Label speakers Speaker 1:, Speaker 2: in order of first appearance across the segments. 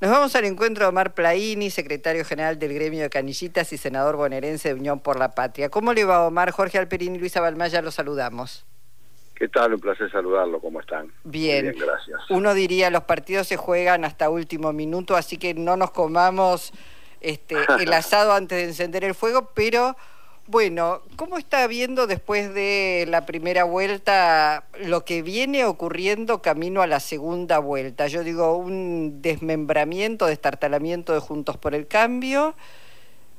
Speaker 1: Nos vamos al encuentro de Omar Plaini, secretario general del gremio de Canillitas y senador bonaerense de Unión por la Patria. ¿Cómo le va Omar? Jorge Alperini y Luisa Balmaya los saludamos.
Speaker 2: ¿Qué tal? Un placer saludarlo. ¿Cómo están?
Speaker 1: Bien.
Speaker 2: bien. gracias.
Speaker 1: Uno diría, los partidos se juegan hasta último minuto, así que no nos comamos este, el asado antes de encender el fuego, pero bueno, ¿cómo está viendo después de la primera vuelta lo que viene ocurriendo camino a la segunda vuelta? Yo digo, un desmembramiento, destartalamiento de Juntos por el Cambio,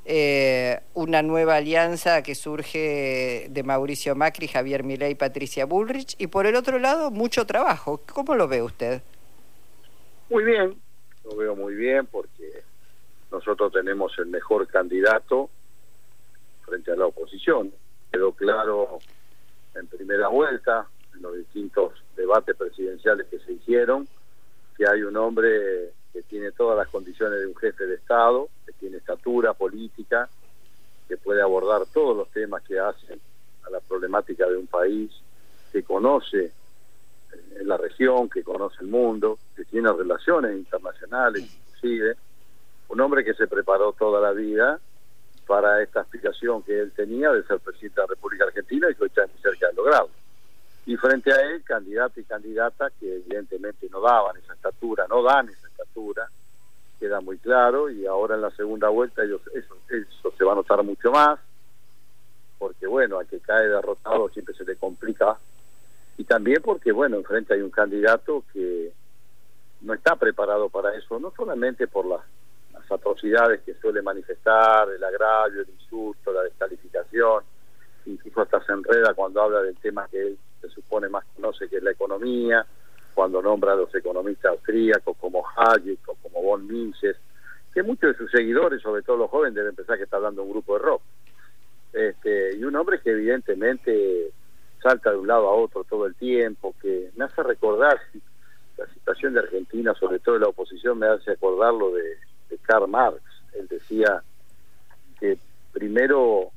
Speaker 1: eh, una nueva alianza que surge de Mauricio Macri, Javier Milei y Patricia Bullrich, y por el otro lado, mucho trabajo. ¿Cómo lo ve usted?
Speaker 2: Muy bien, lo veo muy bien porque nosotros tenemos el mejor candidato frente a la oposición. Quedó claro en primera vuelta, en los distintos debates presidenciales que se hicieron, que hay un hombre que tiene todas las condiciones de un jefe de Estado, que tiene estatura política, que puede abordar todos los temas que hacen a la problemática de un país, que conoce en la región, que conoce el mundo, que tiene relaciones internacionales inclusive, un hombre que se preparó toda la vida para esta aspiración que él tenía de ser presidente de la República Argentina y que hoy está muy cerca de lograrlo. Y frente a él, candidato y candidata que evidentemente no daban esa estatura, no dan esa estatura, queda muy claro, y ahora en la segunda vuelta ellos, eso, eso se va a notar mucho más, porque bueno, al que cae derrotado siempre se le complica, y también porque bueno, enfrente hay un candidato que no está preparado para eso, no solamente por las atrocidades que suele manifestar, el agravio, el insulto, la descalificación, incluso hasta se enreda cuando habla del tema que él se supone más conoce, que es la economía, cuando nombra a los economistas austríacos como Hayek o como von Mises, que muchos de sus seguidores, sobre todo los jóvenes, deben pensar que está hablando un grupo de rock. Este, y un hombre que evidentemente salta de un lado a otro todo el tiempo, que me hace recordar la situación de Argentina, sobre todo de la oposición, me hace acordar lo de de Karl Marx. Él decía que primero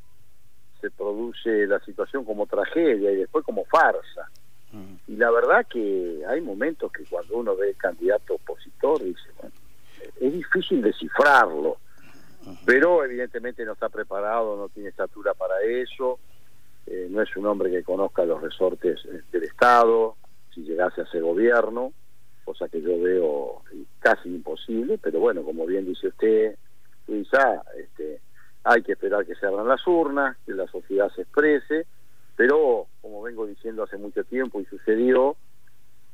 Speaker 2: se produce la situación como tragedia y después como farsa. Mm. Y la verdad que hay momentos que cuando uno ve el candidato opositor dice, bueno, es difícil descifrarlo, pero evidentemente no está preparado, no tiene estatura para eso, eh, no es un hombre que conozca los resortes eh, del Estado, si llegase a ser gobierno, cosa que yo veo casi imposible, pero bueno, como bien dice usted, Luisa, este, hay que esperar que se abran las urnas, que la sociedad se exprese, pero como vengo diciendo hace mucho tiempo y sucedió,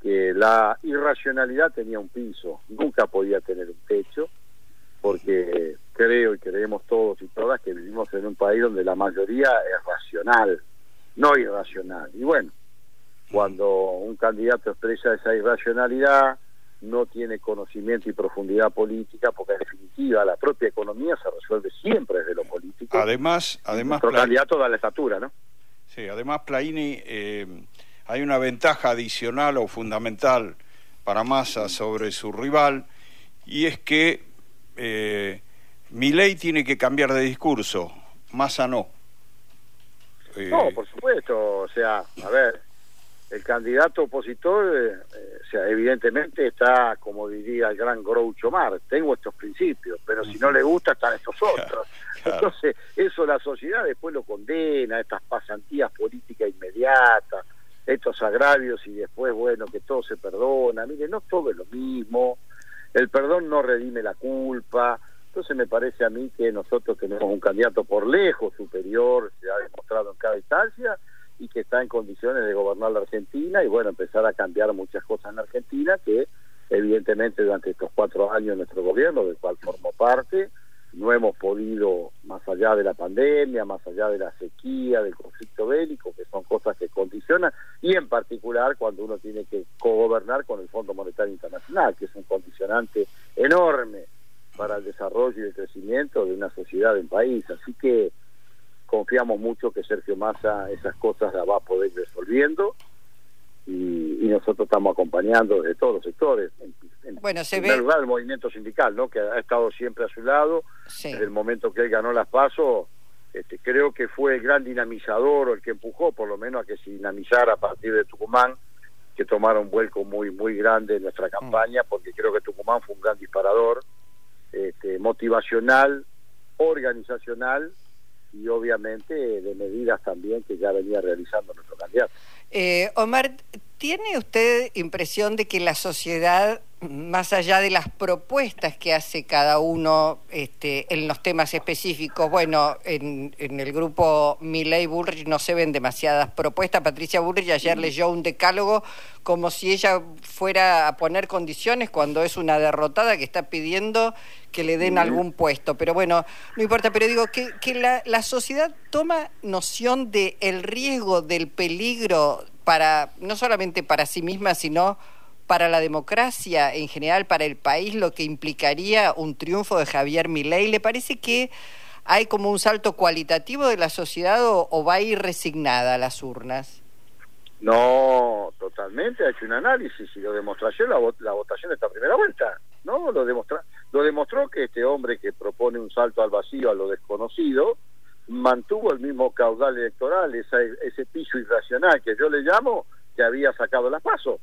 Speaker 2: que la irracionalidad tenía un piso, nunca podía tener un techo, porque creo y creemos todos y todas que vivimos en un país donde la mayoría es racional, no irracional. Y bueno, cuando un candidato expresa esa irracionalidad, no tiene conocimiento y profundidad política, porque en definitiva la propia economía se resuelve siempre desde lo político.
Speaker 3: Además, además
Speaker 2: Nuestro candidato da la estatura, ¿no?
Speaker 3: Sí, además Plaini, eh, hay una ventaja adicional o fundamental para Massa sobre su rival, y es que eh, Milei tiene que cambiar de discurso, Massa no.
Speaker 2: no, por supuesto, o sea, a ver, el candidato opositor, eh, eh, o sea, evidentemente está, como diría el gran Groucho Mar, tengo estos principios, pero si no le gusta están estos otros. Entonces, eso la sociedad después lo condena, estas pasantías políticas inmediatas, estos agravios y después, bueno, que todo se perdona. Mire, no todo es lo mismo, el perdón no redime la culpa. Entonces me parece a mí que nosotros tenemos un candidato por lejos superior, se ha demostrado en cada instancia, que está en condiciones de gobernar la Argentina y bueno, empezar a cambiar muchas cosas en la Argentina que evidentemente durante estos cuatro años nuestro gobierno, del cual formo parte, no hemos podido, más allá de la pandemia, más allá de la sequía, del conflicto bélico, que son cosas que condicionan, y en particular cuando uno tiene que cogobernar con el Fondo Monetario Internacional, que es un condicionante enorme para el desarrollo y el crecimiento de una sociedad, de un país. Así que confiamos mucho que Sergio Massa esas cosas las va a poder ir resolviendo y, nosotros estamos acompañando desde todos los sectores. En,
Speaker 1: bueno, se
Speaker 2: primer lugar el movimiento sindical, ¿no? que ha estado siempre a su lado desde el momento que él ganó las pasos. Este, creo que fue el gran dinamizador o el que empujó por lo menos a que se dinamizara a partir de Tucumán que tomaron un vuelco muy muy grande en nuestra campaña, porque creo que Tucumán fue un gran disparador este, motivacional, organizacional y obviamente de medidas también que ya venía realizando nuestro candidato.
Speaker 1: Eh, Omar, ¿tiene usted impresión de que la sociedad, más allá de las propuestas que hace cada uno este, en los temas específicos, bueno, en, el grupo Milley Bullrich no se ven demasiadas propuestas, Patricia Bullrich ayer leyó un decálogo como si ella fuera a poner condiciones cuando es una derrotada que está pidiendo que le den algún puesto, pero bueno, no importa, pero digo que, que la, la sociedad toma noción del el riesgo, del peligro para no solamente para sí misma, sino para la democracia en general, para el país, lo que implicaría un triunfo de Javier Milei. ¿Le parece que hay como un salto cualitativo de la sociedad o, va a ir resignada a las urnas?
Speaker 2: No, totalmente, ha hecho un análisis y lo demostró la, la votación de esta primera vuelta, ¿no? Lo, demostró, lo demostró que este hombre que propone un salto al vacío, a lo desconocido, mantuvo el mismo caudal electoral, ese piso irracional que yo le llamo, que había sacado las pasos.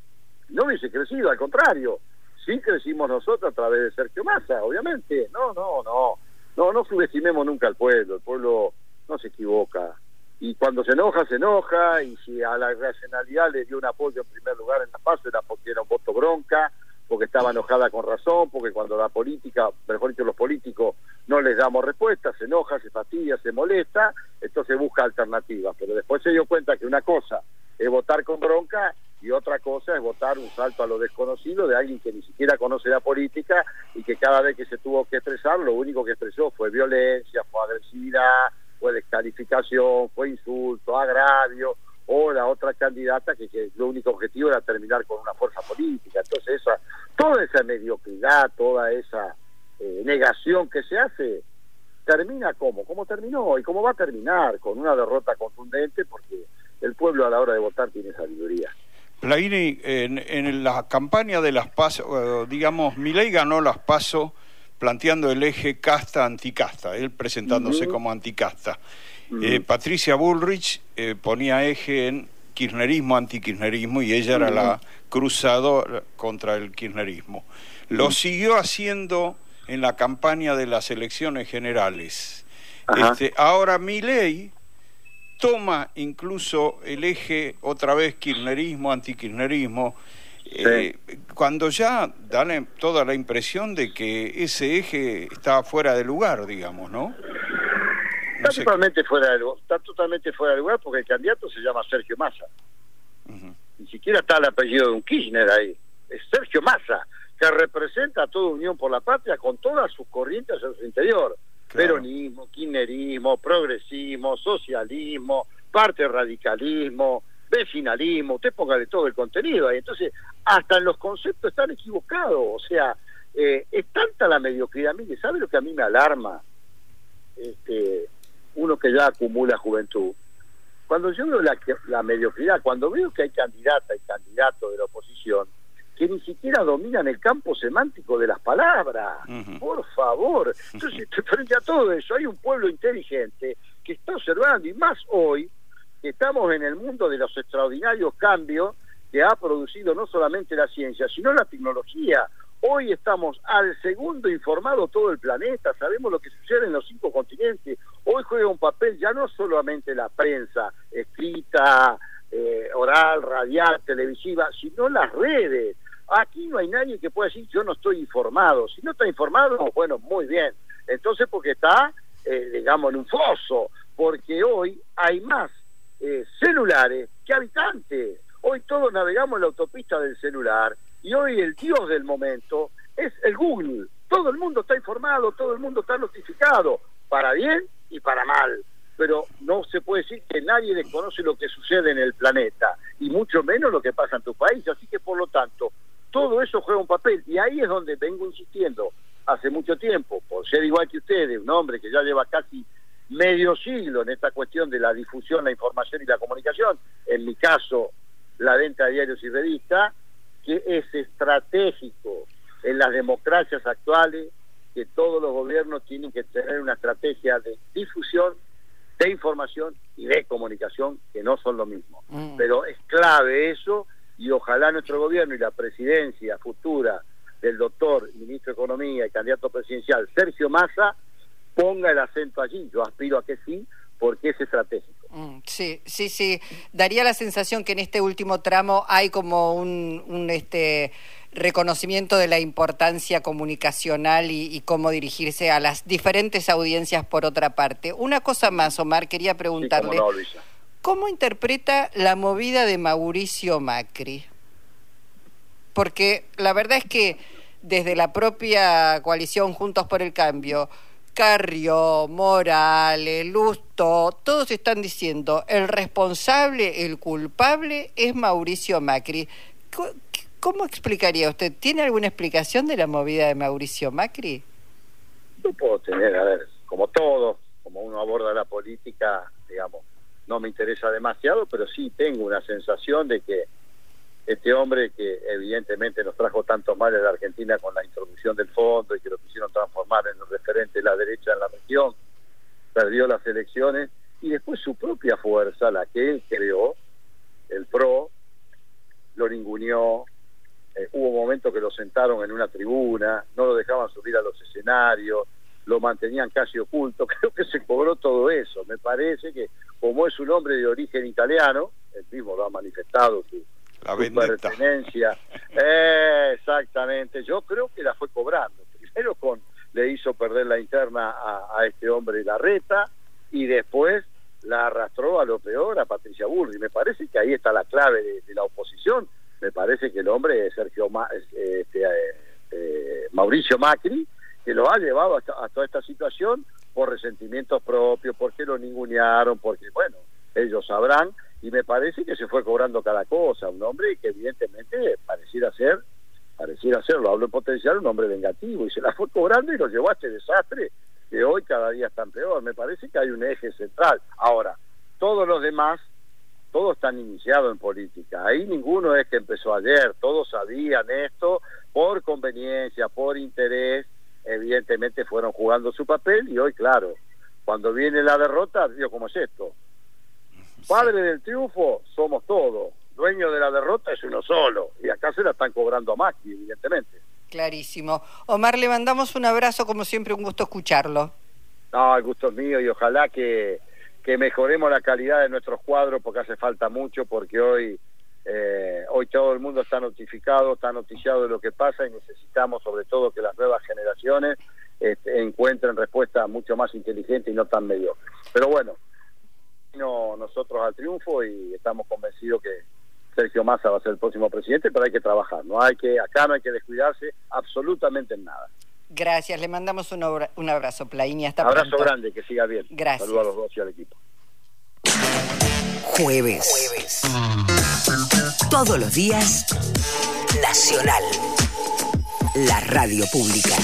Speaker 2: No hubiese crecido, al contrario. Sí crecimos nosotros a través de Sergio Massa, obviamente. No, no, no. No, no subestimemos nunca al pueblo. El pueblo no se equivoca. Y cuando se enoja, se enoja. Y si a la racionalidad le dio un apoyo en primer lugar en la paso, era porque era un voto bronca porque estaba enojada con razón, porque cuando la política, mejor dicho, los políticos no les damos respuesta, se enoja, se fastidia, se molesta, entonces busca alternativas. Pero después se dio cuenta que una cosa es votar con bronca y otra cosa es votar un salto a lo desconocido de alguien que ni siquiera conoce la política y que cada vez que se tuvo que expresar, lo único que expresó fue violencia, fue agresividad, fue descalificación, fue insulto, agravio, o la otra candidata que, que lo único objetivo era terminar con una fuerza política. Entonces, esa, toda esa mediocridad, toda esa eh, negación que se hace, termina como, como terminó y cómo va a terminar, con una derrota contundente, porque el pueblo a la hora de votar tiene sabiduría.
Speaker 3: Plaini, en, en la campaña de las PASO, eh, digamos, Milei ganó las PASO planteando el eje casta-anticasta, él presentándose como anticasta. Eh, Patricia Bullrich eh, ponía eje en kirchnerismo, antikirchnerismo, y ella era la cruzadora contra el kirchnerismo. Lo siguió haciendo en la campaña de las elecciones generales. Este, ahora ley toma incluso el eje otra vez kirchnerismo, antikirchnerismo, eh, cuando ya dan toda la impresión de que ese eje está fuera de lugar, digamos, ¿no?
Speaker 2: Está totalmente fuera de lugar, está totalmente fuera de lugar porque el candidato se llama Sergio Massa. Ni siquiera está el apellido de un Kirchner ahí. Es Sergio Massa, que representa a toda Unión por la Patria con todas sus corrientes en su interior. Peronismo, kirchnerismo, progresismo, socialismo, parte radicalismo, vecinalismo, usted póngale todo el contenido ahí. Entonces, hasta en los conceptos están equivocados. O sea, eh, es tanta la mediocridad. Mire, ¿sabe lo que a mí me alarma? Este, uno que ya acumula juventud. Cuando yo veo la, la mediocridad, cuando veo que hay candidata y candidato de la oposición que ni siquiera dominan el campo semántico de las palabras, por favor. Entonces, frente a todo eso, hay un pueblo inteligente que está observando, y más hoy, que estamos en el mundo de los extraordinarios cambios que ha producido no solamente la ciencia, sino la tecnología. Hoy estamos al segundo informado todo el planeta, sabemos lo que sucede en los cinco continentes. Hoy juega un papel ya no solamente la prensa escrita, eh, oral, radial, televisiva, sino las redes. Aquí no hay nadie que pueda decir yo no estoy informado. Si no está informado, bueno, muy bien. Entonces porque está, eh, digamos, en un foso, porque hoy hay más eh, celulares que habitantes. Hoy todos navegamos en la autopista del celular y hoy el dios del momento es el Google. Todo el mundo está informado, todo el mundo está notificado, para bien y para mal. Pero no se puede decir que nadie desconoce lo que sucede en el planeta, y mucho menos lo que pasa en tu país. Así que, por lo tanto, todo eso juega un papel. Y ahí es donde vengo insistiendo hace mucho tiempo, por ser igual que ustedes, un hombre que ya lleva casi medio siglo en esta cuestión de la difusión, la información y la comunicación, en mi caso, la venta de diarios y revistas, que es estratégico en las democracias actuales que todos los gobiernos tienen que tener una estrategia de difusión, de información y de comunicación, que no son lo mismo. Mm. Pero es clave eso y ojalá nuestro gobierno y la presidencia futura del doctor ministro de Economía y candidato presidencial Sergio Massa ponga el acento allí. Yo aspiro a que sí, porque es estratégico.
Speaker 1: Mm, sí, sí, sí. Daría la sensación que en este último tramo hay como un, un este reconocimiento de la importancia comunicacional y, cómo dirigirse a las diferentes audiencias por otra parte. Una cosa más, Omar, quería preguntarle, ¿cómo interpreta la movida de Mauricio Macri? Porque la verdad es que desde la propia coalición Juntos por el Cambio, Carrió, Morales, Lusto, todos están diciendo el responsable, el culpable es Mauricio Macri. ¿Cómo explicaría usted? ¿Tiene alguna explicación de la movida de Mauricio Macri?
Speaker 2: No puedo tener, a ver, como todo, como uno aborda la política, digamos, no me interesa demasiado, pero sí tengo una sensación de que este hombre que evidentemente nos trajo tantos males de Argentina con la introducción del fondo y que lo quisieron transformar en un referente de la derecha en la región, perdió las elecciones y después su propia fuerza, la que él creó, el PRO, lo ninguneó, hubo momentos que lo sentaron en una tribuna, no lo dejaban subir a los escenarios, lo mantenían casi oculto, creo que se cobró todo eso. Me parece que como es un hombre de origen italiano, el mismo lo ha manifestado su, pertenencia, eh, exactamente, yo creo que la fue cobrando. Primero con le hizo perder la interna a, este hombre la reta y después la arrastró a lo peor a Patricia Burri. Me parece que ahí está la clave de la oposición me parece que el hombre es Sergio este, eh, eh, Mauricio Macri, que lo ha llevado a toda esta situación por resentimientos propios, porque lo ningunearon, porque, bueno, ellos sabrán, y me parece que se fue cobrando cada cosa, un hombre que evidentemente pareciera ser, pareciera ser, lo hablo en potencial, un hombre vengativo, y se la fue cobrando y lo llevó a este desastre que hoy cada día está peor. Me parece que hay un eje central. Ahora, todos los demás todos están iniciados en política. Ahí ninguno es que empezó ayer, todos sabían esto por conveniencia, por interés, evidentemente fueron jugando su papel y hoy, claro, cuando viene la derrota, digo, ¿cómo es esto? Padre del triunfo somos todos, dueño de la derrota es uno solo, y acá se la están cobrando a Macri, evidentemente.
Speaker 1: Clarísimo. Omar, le mandamos un abrazo, como siempre, un gusto escucharlo.
Speaker 2: No, el gusto es mío y ojalá que que mejoremos la calidad de nuestros cuadros porque hace falta mucho, porque hoy, eh, hoy todo el mundo está notificado, está noticiado de lo que pasa y necesitamos sobre todo que las nuevas generaciones este, encuentren respuestas mucho más inteligentes y no tan mediocres. Pero bueno, no, nosotros al triunfo y estamos convencidos que Sergio Massa va a ser el próximo presidente, pero hay que trabajar, no hay que acá no hay que descuidarse absolutamente en nada.
Speaker 1: Gracias, le mandamos un, un abrazo, Plaini. Hasta
Speaker 2: abrazo grande, que siga bien.
Speaker 1: Gracias.
Speaker 2: Saludos a los dos y al equipo.
Speaker 4: Jueves. Jueves. Todos los días, Nacional. La radio pública.